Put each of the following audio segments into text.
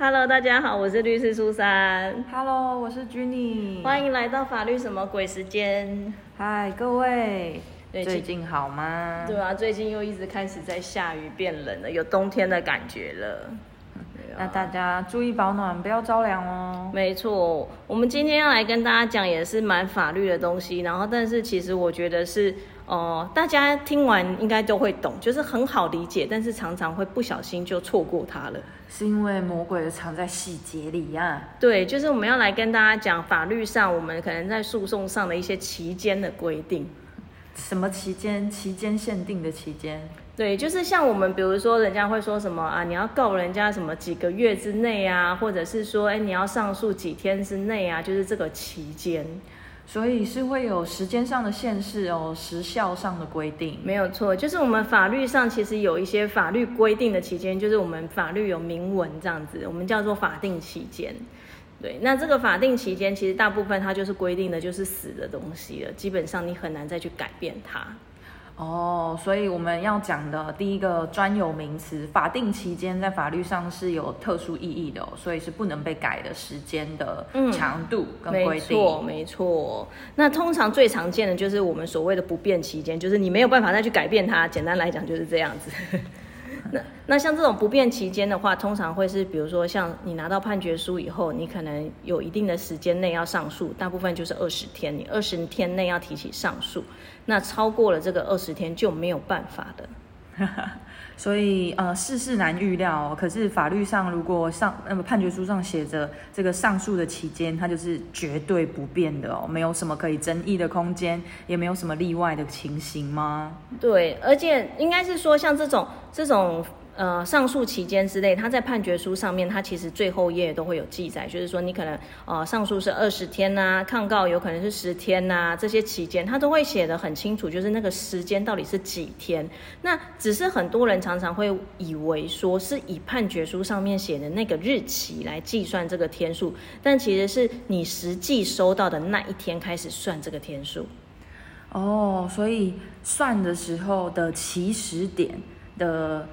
Hello，大家好，我是律师苏珊，Hello，我是 Jenny。欢迎来到法律什么鬼时间。嗨，各位，对最近好吗？对啊，最近又一直开始在下雨，变冷了，有冬天的感觉了。那大家注意保暖，不要着凉哦。没错，我们今天要来跟大家讲也是蛮法律的东西，然后但是其实我觉得是，呃，大家听完应该都会懂，就是很好理解，但是常常会不小心就错过它了。是因为魔鬼藏在细节里呀、对，就是我们要来跟大家讲法律上我们可能在诉讼上的一些期间的规定。什么期间？期间限定的期间？对，就是像我们，比如说，人家会说什么啊，你要告人家什么几个月之内啊，或者是说，哎，你要上诉几天之内啊，就是这个期间，所以是会有时间上的限制哦，时效上的规定。没有错。就是我们法律上其实有一些法律规定的期间，就是我们法律有明文这样子，我们叫做法定期间。对，那这个法定期间，其实大部分它就是规定的就是死的东西了，基本上你很难再去改变它。哦，所以我们要讲的第一个专有名词“法定期间”在法律上是有特殊意义的、哦，所以是不能被改的时间的嗯长度跟规定。错，没错。那通常最常见的就是我们所谓的不变期间，就是你没有办法再去改变它。简单来讲就是这样子。那那像这种不变期间的话，通常会是比如说像你拿到判决书以后，你可能有一定的时间内要上诉，大部分就是二十天，你二十天内要提起上诉。那超过了这个二十天就没有办法的。所以呃，事事难预料、哦。可是法律上，如果上那么判决书上写着这个上诉的期间，它就是绝对不变的哦，没有什么可以争议的空间，也没有什么例外的情形吗？对，而且应该是说，像这种这种呃上诉期间之类，他在判决书上面，他其实最后一页都会有记载，就是说你可能呃上诉是二十天呐、抗告有可能是十天呐、这些期间他都会写的很清楚，就是那个时间到底是几天。那只是很多人常常会以为说是以判决书上面写的那个日期来计算这个天数，但其实是你实际收到的那一天开始算这个天数。哦，所以算的时候的起始点的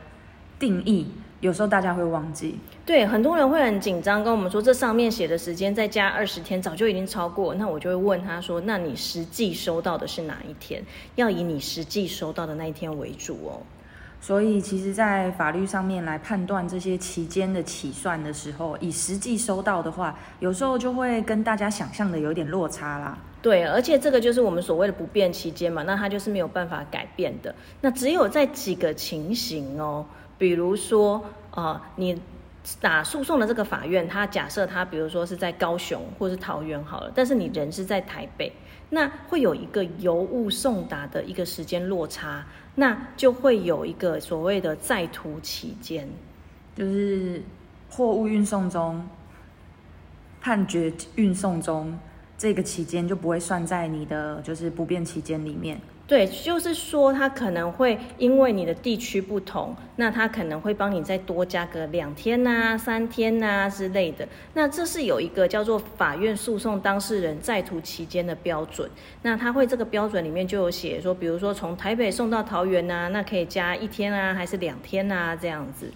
定义，有时候大家会忘记。对，很多人会很紧张，跟我们说这上面写的时间再加二十天，早就已经超过。那我就会问他说：“那你实际收到的是哪一天？要以你实际收到的那一天为主哦。所以，其实，在法律上面来判断这些期间的起算的时候，以实际收到的话，有时候就会跟大家想象的有点落差啦。对，而且这个就是我们所谓的不变期间嘛，那它就是没有办法改变的。那只有在几个情形哦，比如说，呃，你打诉讼的这个法院，他假设他比如说是在高雄或是桃园好了，但是你人是在台北，那会有一个邮物送达的一个时间落差，那就会有一个所谓的在途期间。就是货物运送中、判决运送中这个期间就不会算在你的就是不变期间里面。对，就是说它可能会因为你的地区不同，那它可能会帮你再多加个两天呐、三天呐、之类的。那这是有一个叫做法院诉讼当事人在途期间的标准。那它会这个标准里面就有写说，比如说从台北送到桃园呐、那可以加一天啊，还是两天啊这样子。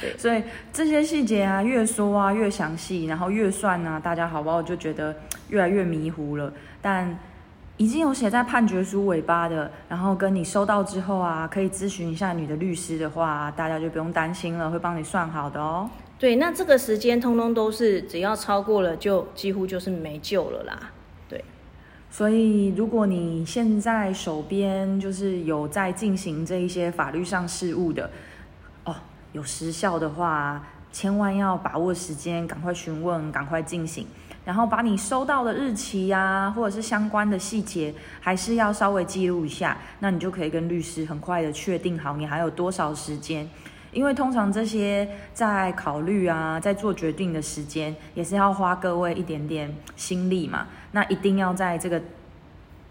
对 所以这些细节啊，越说啊越详细，然后越算啊，大家好不好就觉得越来越迷糊了。但已经有写在判决书尾巴的，然后跟你收到之后啊，可以咨询一下你的律师的话，大家就不用担心了，会帮你算好的哦。对，那这个时间通通都是只要超过了，就几乎就是没救了啦。对。所以，如果你现在手边就是有在进行这一些法律上事务的，哦，有时效的话，千万要把握时间，赶快询问，赶快进行，然后把你收到的日期呀、或者是相关的细节，还是要稍微记录一下，那你就可以跟律师很快的确定好你还有多少时间。因为通常这些在考虑啊，在做决定的时间，也是要花各位一点点心力嘛。那一定要在这个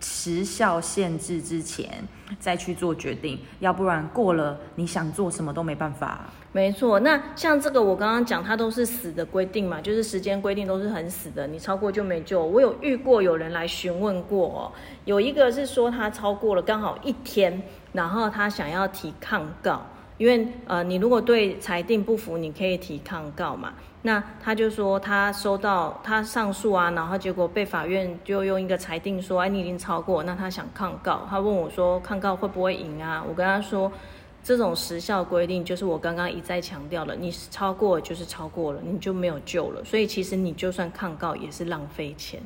时效限制之前再去做决定，要不然过了你想做什么都没办法。没错，那像这个我刚刚讲，它都是死的规定嘛，就是时间规定都是很死的，你超过就没救。我有遇过有人来询问过哦，有一个是说他超过了刚好一天，然后他想要提抗告，因为呃，你如果对裁定不服，你可以提抗告嘛。那他就说他收到他上诉啊，然后结果被法院就用一个裁定说，哎，你已经超过，那他想抗告，他问我说抗告会不会赢啊？我跟他说，这种时效规定就是我刚刚一再强调了，你超过就是超过了，你就没有救了。所以其实你就算抗告也是浪费钱，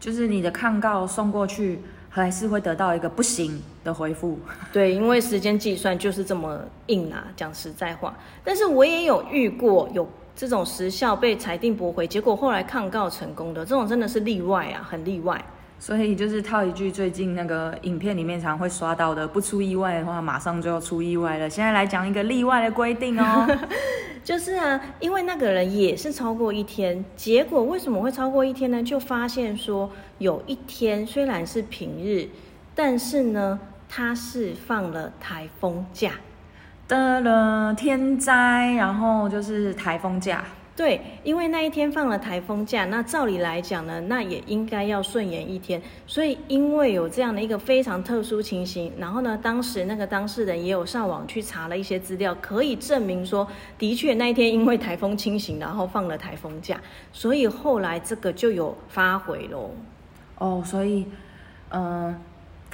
就是你的抗告送过去。还是会得到一个不行的回复。对，因为时间计算就是这么硬啊，讲实在话。但是我也有遇过有这种时效被裁定驳回，结果后来抗告成功的，这种真的是例外啊，很例外。所以就是套一句最近那个影片里面常会刷到的，不出意外的话，马上就要出意外了。现在来讲一个例外的规定哦。就是啊，因为那个人也是超过一天，结果为什么会超过一天呢？就发现说有一天虽然是平日，但是呢，他是放了台风假的了天灾，然后就是台风假。对，因为那一天放了台风假，那照理来讲呢，那也应该要顺延一天。所以因为有这样的一个非常特殊情形，然后呢，当时那个当事人也有上网去查了一些资料，可以证明说，的确那一天因为台风侵袭，然后放了台风假，所以后来这个就有发回喽。哦，所以，嗯。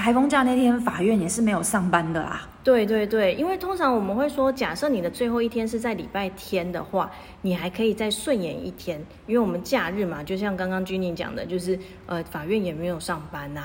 台风假那天，法院也是没有上班的啦。对对对，因为通常我们会说，假设你的最后一天是在礼拜天的话，你还可以再顺延一天，因为我们假日嘛，就像刚刚君妮讲的，就是呃，法院也没有上班呐。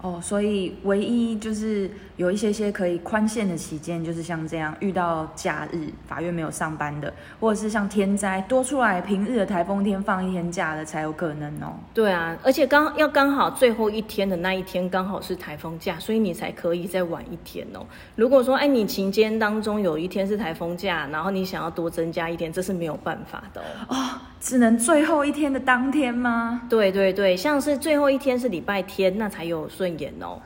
哦，所以唯一就是有一些些可以宽限的期间，就是像这样遇到假日，法院没有上班的，或者是像天灾多出来平日的台风天放一天假的才有可能哦。对啊，而且刚要刚好最后一天的那一天刚好是台风假，所以你才可以再晚一天哦。如果说哎你期间当中有一天是台风假，然后你想要多增加一天，这是没有办法的哦。哦，只能最后一天的当天吗？对对对，像是最后一天是礼拜天，那才有顺。眼哦，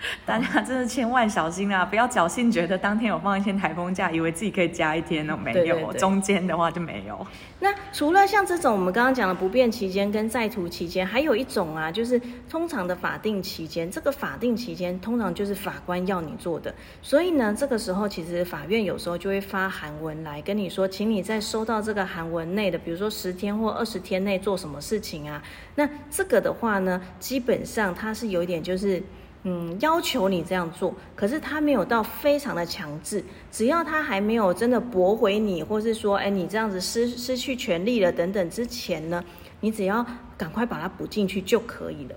大家真的千万小心啊！不要侥幸觉得当天有放一天台风假，以为自己可以加一天哦，没有，中间的话就没有。那除了像这种我们刚刚讲的不变期间跟在途期间，还有一种啊，就是通常的法定期间。这个法定期间通常就是法官要你做的，所以呢，这个时候其实法院有时候就会发函文来跟你说，请你在收到这个函文内的，比如说十天或二十天内做什么事情啊？那这个的话呢，基本上它是有一点就是。嗯，要求你这样做，可是他没有到非常的强制，只要他还没有真的驳回你，或是说，哎，你这样子失失去权利了等等之前呢，你只要赶快把它补进去就可以了。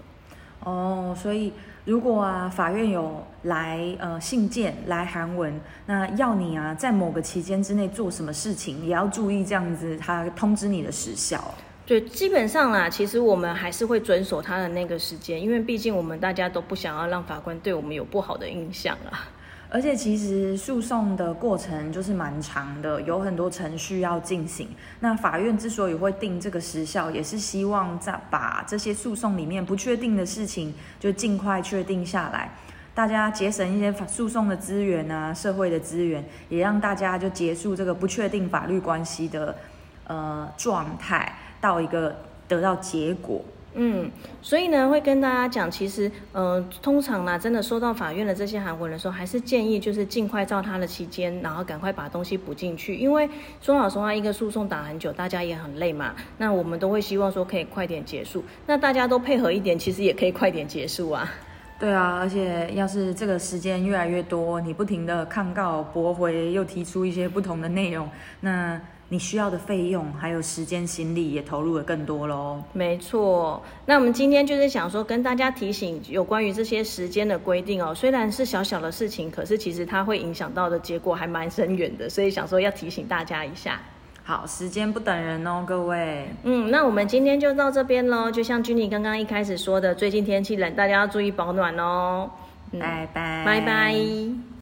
哦，所以如果啊，法院有来呃信件来函文，那要你啊在某个期间之内做什么事情，也要注意这样子，他通知你的时效。对，基本上啦，其实我们还是会遵守他的那个时间，因为毕竟我们大家都不想要让法官对我们有不好的印象啊。而且其实诉讼的过程就是蛮长的，有很多程序要进行。那法院之所以会定这个时效，也是希望在把这些诉讼里面不确定的事情就尽快确定下来，大家节省一些诉讼的资源啊，社会的资源，也让大家就结束这个不确定法律关系的呃状态。到一个得到结果，嗯，所以呢，会跟大家讲，其实，呃，通常呢，真的收到法院的这些函文的时候，还是建议就是尽快照他的期间，然后赶快把东西补进去。因为说老实话，一个诉讼打很久，大家也很累嘛。那我们都会希望说可以快点结束。那大家都配合一点，其实也可以快点结束啊。对啊，而且要是这个时间越来越多，你不停的抗告驳回，又提出一些不同的内容，那。你需要的费用还有时间心力也投入了更多喽。没错，那我们今天就是想说跟大家提醒有关于这些时间的规定哦，虽然是小小的事情，可是其实它会影响到的结果还蛮深远的，所以想说要提醒大家一下。好，时间不等人哦，各位。嗯，那我们今天就到这边喽。就像君妮刚刚一开始说的，最近天气冷，大家要注意保暖哦。拜拜，拜拜。